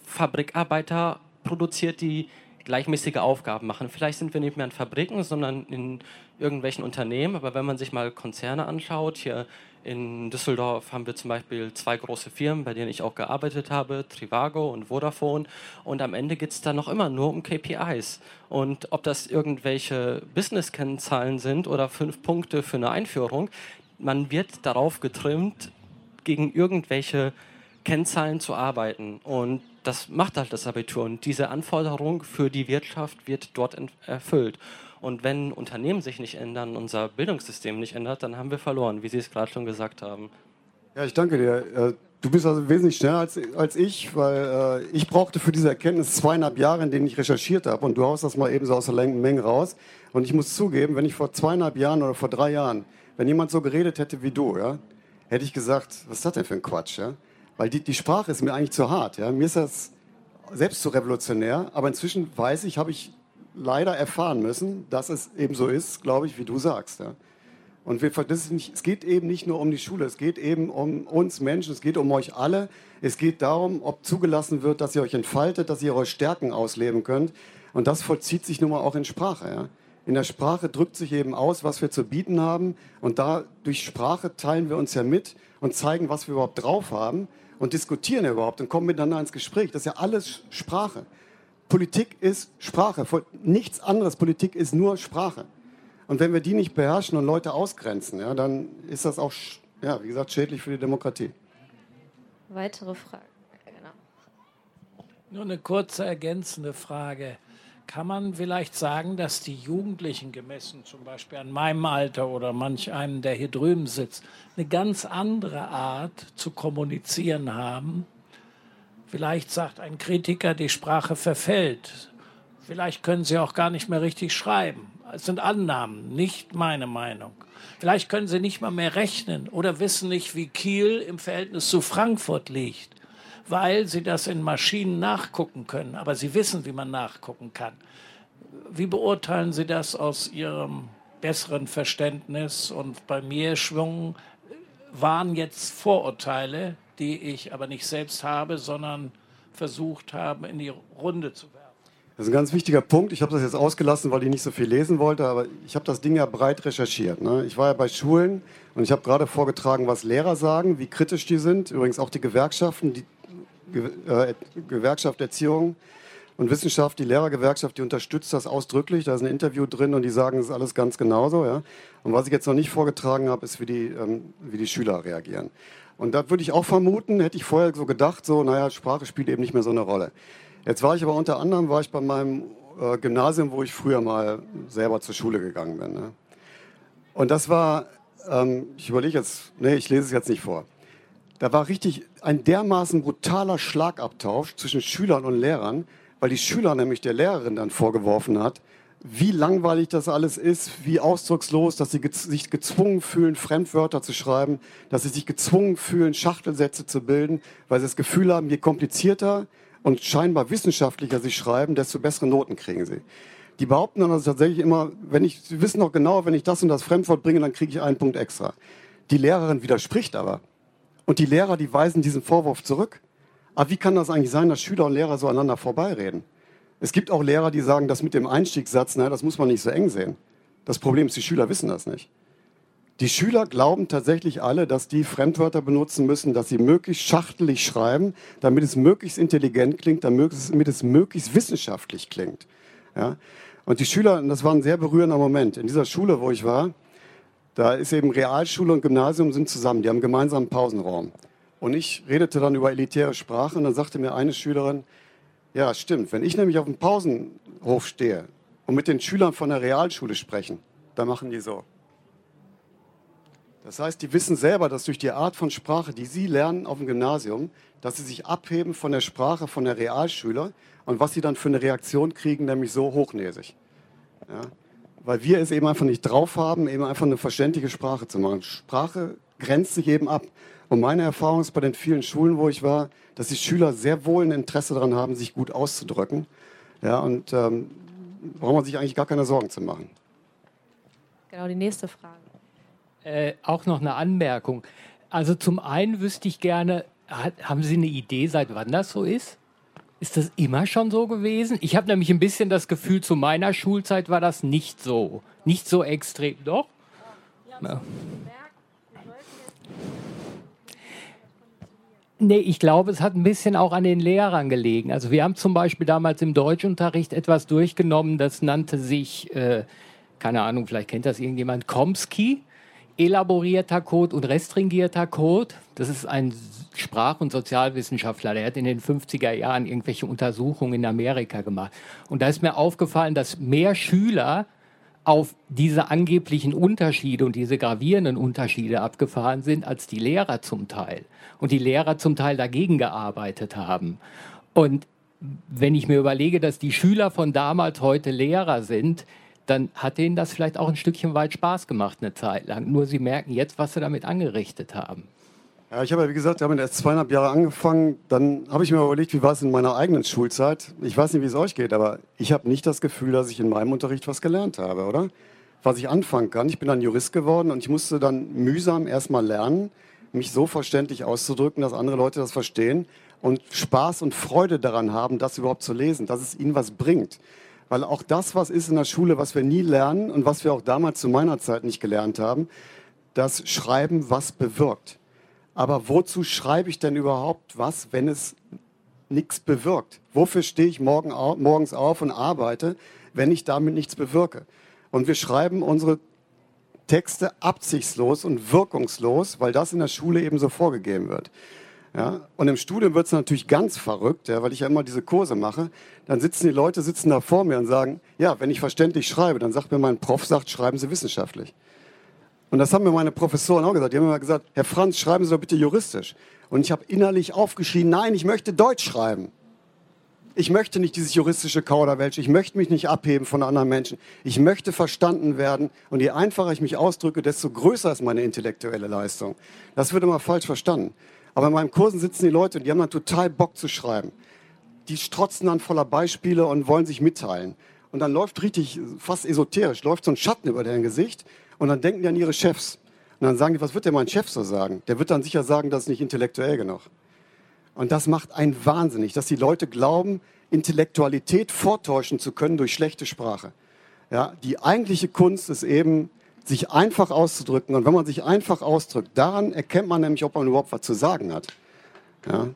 Fabrikarbeiter produziert, die gleichmäßige Aufgaben machen. Vielleicht sind wir nicht mehr in Fabriken, sondern in irgendwelchen Unternehmen. Aber wenn man sich mal Konzerne anschaut, hier in Düsseldorf haben wir zum Beispiel zwei große Firmen, bei denen ich auch gearbeitet habe, Trivago und Vodafone. Und am Ende geht es da noch immer nur um KPIs. Und ob das irgendwelche Business-Kennzahlen sind oder fünf Punkte für eine Einführung, man wird darauf getrimmt, gegen irgendwelche Kennzahlen zu arbeiten. Und das macht halt das Abitur. Und diese Anforderung für die Wirtschaft wird dort erfüllt. Und wenn Unternehmen sich nicht ändern, unser Bildungssystem nicht ändert, dann haben wir verloren, wie Sie es gerade schon gesagt haben. Ja, ich danke dir. Äh, du bist also wesentlich schneller als, als ich, weil äh, ich brauchte für diese Erkenntnis zweieinhalb Jahre, in denen ich recherchiert habe. Und du haust das mal eben so aus der Menge raus. Und ich muss zugeben, wenn ich vor zweieinhalb Jahren oder vor drei Jahren, wenn jemand so geredet hätte wie du, ja, hätte ich gesagt, was ist das denn für ein Quatsch? Ja? Weil die, die Sprache ist mir eigentlich zu hart. Ja? Mir ist das selbst zu revolutionär. Aber inzwischen weiß ich, habe ich leider erfahren müssen, dass es eben so ist, glaube ich, wie du sagst. Ja. Und wir, nicht, es geht eben nicht nur um die Schule, es geht eben um uns Menschen, es geht um euch alle. Es geht darum, ob zugelassen wird, dass ihr euch entfaltet, dass ihr eure Stärken ausleben könnt. Und das vollzieht sich nun mal auch in Sprache. Ja. In der Sprache drückt sich eben aus, was wir zu bieten haben. Und da durch Sprache teilen wir uns ja mit und zeigen, was wir überhaupt drauf haben und diskutieren überhaupt und kommen miteinander ins Gespräch. Das ist ja alles Sprache. Politik ist Sprache. Nichts anderes. Politik ist nur Sprache. Und wenn wir die nicht beherrschen und Leute ausgrenzen, ja, dann ist das auch, ja, wie gesagt, schädlich für die Demokratie. Weitere Fragen? Genau. Nur eine kurze ergänzende Frage. Kann man vielleicht sagen, dass die Jugendlichen gemessen, zum Beispiel an meinem Alter oder manch einen, der hier drüben sitzt, eine ganz andere Art zu kommunizieren haben Vielleicht sagt ein Kritiker, die Sprache verfällt. Vielleicht können sie auch gar nicht mehr richtig schreiben. Es sind Annahmen, nicht meine Meinung. Vielleicht können sie nicht mal mehr rechnen oder wissen nicht, wie Kiel im Verhältnis zu Frankfurt liegt, weil sie das in Maschinen nachgucken können. Aber sie wissen, wie man nachgucken kann. Wie beurteilen Sie das aus Ihrem besseren Verständnis? Und bei mir schwungen waren jetzt Vorurteile, die ich aber nicht selbst habe, sondern versucht habe, in die Runde zu werfen. Das ist ein ganz wichtiger Punkt. Ich habe das jetzt ausgelassen, weil ich nicht so viel lesen wollte, aber ich habe das Ding ja breit recherchiert. Ne? Ich war ja bei Schulen und ich habe gerade vorgetragen, was Lehrer sagen, wie kritisch die sind. Übrigens auch die Gewerkschaften, die äh, Gewerkschaft Erziehung und Wissenschaft, die Lehrergewerkschaft, die unterstützt das ausdrücklich. Da ist ein Interview drin und die sagen, es ist alles ganz genauso. Ja? Und was ich jetzt noch nicht vorgetragen habe, ist, wie die, ähm, wie die Schüler reagieren. Und da würde ich auch vermuten, hätte ich vorher so gedacht, so, naja, Sprache spielt eben nicht mehr so eine Rolle. Jetzt war ich aber unter anderem, war ich bei meinem äh, Gymnasium, wo ich früher mal selber zur Schule gegangen bin. Ne? Und das war, ähm, ich überlege jetzt, nee, ich lese es jetzt nicht vor. Da war richtig ein dermaßen brutaler Schlagabtausch zwischen Schülern und Lehrern, weil die Schüler nämlich der Lehrerin dann vorgeworfen hat, wie langweilig das alles ist, wie ausdruckslos, dass sie sich gezwungen fühlen, Fremdwörter zu schreiben, dass sie sich gezwungen fühlen, Schachtelsätze zu bilden, weil sie das Gefühl haben, je komplizierter und scheinbar wissenschaftlicher sie schreiben, desto bessere Noten kriegen sie. Die behaupten dann also tatsächlich immer, wenn ich, sie wissen doch genau, wenn ich das und das Fremdwort bringe, dann kriege ich einen Punkt extra. Die Lehrerin widerspricht aber. Und die Lehrer, die weisen diesen Vorwurf zurück. Aber wie kann das eigentlich sein, dass Schüler und Lehrer so aneinander vorbeireden? Es gibt auch Lehrer, die sagen, das mit dem Einstiegssatz, naja, das muss man nicht so eng sehen. Das Problem ist, die Schüler wissen das nicht. Die Schüler glauben tatsächlich alle, dass die Fremdwörter benutzen müssen, dass sie möglichst schachtelig schreiben, damit es möglichst intelligent klingt, damit es möglichst wissenschaftlich klingt. Ja? Und die Schüler, das war ein sehr berührender Moment. In dieser Schule, wo ich war, da ist eben Realschule und Gymnasium sind zusammen, die haben gemeinsamen Pausenraum. Und ich redete dann über elitäre Sprache und dann sagte mir eine Schülerin, ja, stimmt. Wenn ich nämlich auf dem Pausenhof stehe und mit den Schülern von der Realschule sprechen, dann machen die so. Das heißt, die wissen selber, dass durch die Art von Sprache, die sie lernen auf dem Gymnasium, dass sie sich abheben von der Sprache von der Realschüler und was sie dann für eine Reaktion kriegen, nämlich so hochnäsig. Ja? Weil wir es eben einfach nicht drauf haben, eben einfach eine verständliche Sprache zu machen. Sprache grenzt sich eben ab. Und meine Erfahrung ist bei den vielen Schulen, wo ich war, dass die Schüler sehr wohl ein Interesse daran haben, sich gut auszudrücken. Ja, und ähm, braucht man sich eigentlich gar keine Sorgen zu machen. Genau, die nächste Frage. Äh, auch noch eine Anmerkung. Also zum einen wüsste ich gerne, hat, haben Sie eine Idee, seit wann das so ist? Ist das immer schon so gewesen? Ich habe nämlich ein bisschen das Gefühl, zu meiner Schulzeit war das nicht so. Nicht so extrem. Doch? Ja. Nee, ich glaube, es hat ein bisschen auch an den Lehrern gelegen. Also wir haben zum Beispiel damals im Deutschunterricht etwas durchgenommen, das nannte sich, äh, keine Ahnung, vielleicht kennt das irgendjemand, Komsky, elaborierter Code und restringierter Code. Das ist ein Sprach- und Sozialwissenschaftler, der hat in den 50er Jahren irgendwelche Untersuchungen in Amerika gemacht. Und da ist mir aufgefallen, dass mehr Schüler auf diese angeblichen Unterschiede und diese gravierenden Unterschiede abgefahren sind als die Lehrer zum Teil. Und die Lehrer zum Teil dagegen gearbeitet haben. Und wenn ich mir überlege, dass die Schüler von damals heute Lehrer sind, dann hat denen das vielleicht auch ein Stückchen weit Spaß gemacht eine Zeit lang. Nur sie merken jetzt, was sie damit angerichtet haben. Ja, ich habe ja, wie gesagt, haben erst zweieinhalb Jahre angefangen. Dann habe ich mir überlegt, wie war es in meiner eigenen Schulzeit. Ich weiß nicht, wie es euch geht, aber ich habe nicht das Gefühl, dass ich in meinem Unterricht was gelernt habe, oder? Was ich anfangen kann. Ich bin dann Jurist geworden und ich musste dann mühsam erstmal lernen, mich so verständlich auszudrücken, dass andere Leute das verstehen und Spaß und Freude daran haben, das überhaupt zu lesen, dass es ihnen was bringt. Weil auch das, was ist in der Schule, was wir nie lernen und was wir auch damals zu meiner Zeit nicht gelernt haben, das Schreiben was bewirkt. Aber wozu schreibe ich denn überhaupt was, wenn es nichts bewirkt? Wofür stehe ich morgen, morgens auf und arbeite, wenn ich damit nichts bewirke? Und wir schreiben unsere Texte absichtslos und wirkungslos, weil das in der Schule eben so vorgegeben wird. Ja? Und im Studium wird es natürlich ganz verrückt, ja, weil ich ja immer diese Kurse mache. Dann sitzen die Leute sitzen da vor mir und sagen, ja, wenn ich verständlich schreibe, dann sagt mir mein Prof, sagt, schreiben Sie wissenschaftlich. Und das haben mir meine Professoren auch gesagt. Die haben mir gesagt, Herr Franz, schreiben Sie doch bitte juristisch. Und ich habe innerlich aufgeschrien, nein, ich möchte Deutsch schreiben. Ich möchte nicht dieses juristische Kauderwelsch. Ich möchte mich nicht abheben von anderen Menschen. Ich möchte verstanden werden. Und je einfacher ich mich ausdrücke, desto größer ist meine intellektuelle Leistung. Das wird immer falsch verstanden. Aber in meinen Kursen sitzen die Leute, die haben dann total Bock zu schreiben. Die strotzen dann voller Beispiele und wollen sich mitteilen. Und dann läuft richtig, fast esoterisch, läuft so ein Schatten über deren Gesicht. Und dann denken die an ihre Chefs. Und dann sagen die, was wird denn mein Chef so sagen? Der wird dann sicher sagen, das ist nicht intellektuell genug. Und das macht einen wahnsinnig, dass die Leute glauben, Intellektualität vortäuschen zu können durch schlechte Sprache. Ja, die eigentliche Kunst ist eben, sich einfach auszudrücken. Und wenn man sich einfach ausdrückt, daran erkennt man nämlich, ob man überhaupt was zu sagen hat. Ja.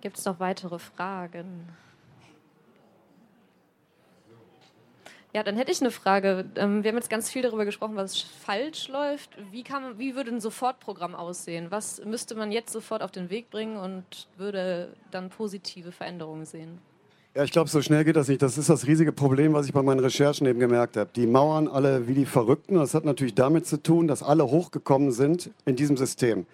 Gibt es noch weitere Fragen? Ja, dann hätte ich eine Frage. Ähm, wir haben jetzt ganz viel darüber gesprochen, was falsch läuft. Wie, kann, wie würde ein Sofortprogramm aussehen? Was müsste man jetzt sofort auf den Weg bringen und würde dann positive Veränderungen sehen? Ja, ich glaube, so schnell geht das nicht. Das ist das riesige Problem, was ich bei meinen Recherchen eben gemerkt habe. Die mauern alle wie die Verrückten. Das hat natürlich damit zu tun, dass alle hochgekommen sind in diesem System.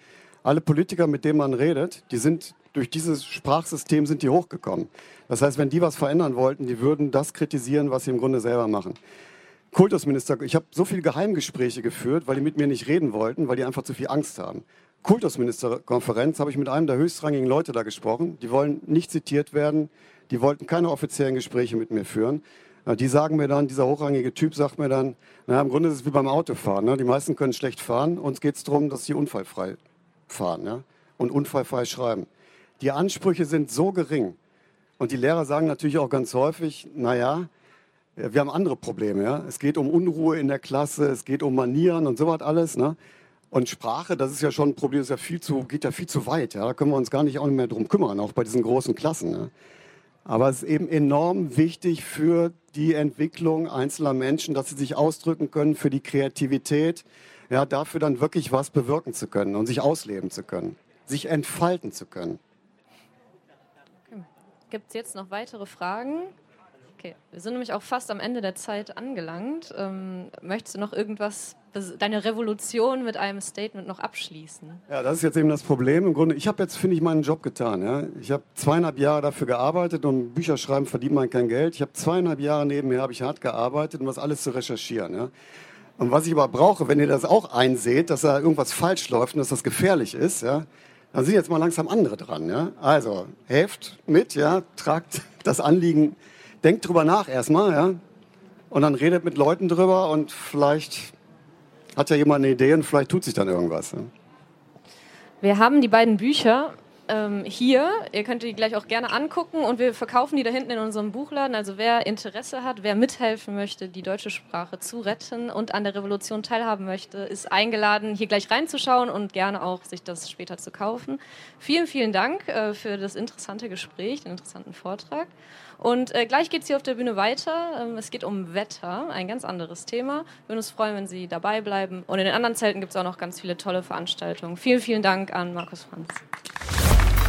Alle Politiker, mit denen man redet, die sind durch dieses Sprachsystem sind die hochgekommen. Das heißt, wenn die was verändern wollten, die würden das kritisieren, was sie im Grunde selber machen. Kultusminister, ich habe so viele Geheimgespräche geführt, weil die mit mir nicht reden wollten, weil die einfach zu viel Angst haben. Kultusministerkonferenz habe ich mit einem der höchstrangigen Leute da gesprochen. Die wollen nicht zitiert werden, die wollten keine offiziellen Gespräche mit mir führen. Die sagen mir dann, dieser hochrangige Typ sagt mir dann, naja, im Grunde ist es wie beim Autofahren. Ne? Die meisten können schlecht fahren, uns geht es darum, dass sie unfallfrei fahren ja? und unfallfrei schreiben. Die Ansprüche sind so gering. Und die Lehrer sagen natürlich auch ganz häufig, naja, wir haben andere Probleme. Ja? Es geht um Unruhe in der Klasse, es geht um Manieren und sowas alles. Ne? Und Sprache, das ist ja schon ein Problem, das ja viel zu, geht ja viel zu weit. Ja? Da können wir uns gar nicht auch mehr drum kümmern, auch bei diesen großen Klassen. Ne? Aber es ist eben enorm wichtig für die Entwicklung einzelner Menschen, dass sie sich ausdrücken können, für die Kreativität, ja, dafür dann wirklich was bewirken zu können und sich ausleben zu können, sich entfalten zu können. Gibt es jetzt noch weitere Fragen? Okay, wir sind nämlich auch fast am Ende der Zeit angelangt. Ähm, möchtest du noch irgendwas, deine Revolution mit einem Statement noch abschließen? Ja, das ist jetzt eben das Problem. Im Grunde, ich habe jetzt, finde ich, meinen Job getan. Ja? Ich habe zweieinhalb Jahre dafür gearbeitet und Bücher schreiben verdient man kein Geld. Ich habe zweieinhalb Jahre nebenher habe ich hart gearbeitet, um das alles zu recherchieren. Ja? Und was ich aber brauche, wenn ihr das auch einseht, dass da irgendwas falsch läuft und dass das gefährlich ist, ja, dann sind jetzt mal langsam andere dran. Ja? Also, helft mit, ja, tragt das Anliegen, denkt drüber nach erstmal, ja, und dann redet mit Leuten drüber und vielleicht hat ja jemand eine Idee und vielleicht tut sich dann irgendwas. Ja? Wir haben die beiden Bücher ähm, hier. Ihr könnt die gleich auch gerne angucken und wir verkaufen die da hinten in unserem Buchladen. Also wer Interesse hat, wer mithelfen möchte, die deutsche Sprache zu retten und an der Revolution teilhaben möchte, ist eingeladen, hier gleich reinzuschauen und gerne auch sich das später zu kaufen. Vielen, vielen Dank äh, für das interessante Gespräch, den interessanten Vortrag. Und äh, gleich geht es hier auf der Bühne weiter. Ähm, es geht um Wetter, ein ganz anderes Thema. Wir würden uns freuen, wenn Sie dabei bleiben. Und in den anderen Zelten gibt es auch noch ganz viele tolle Veranstaltungen. Vielen, vielen Dank an Markus Franz.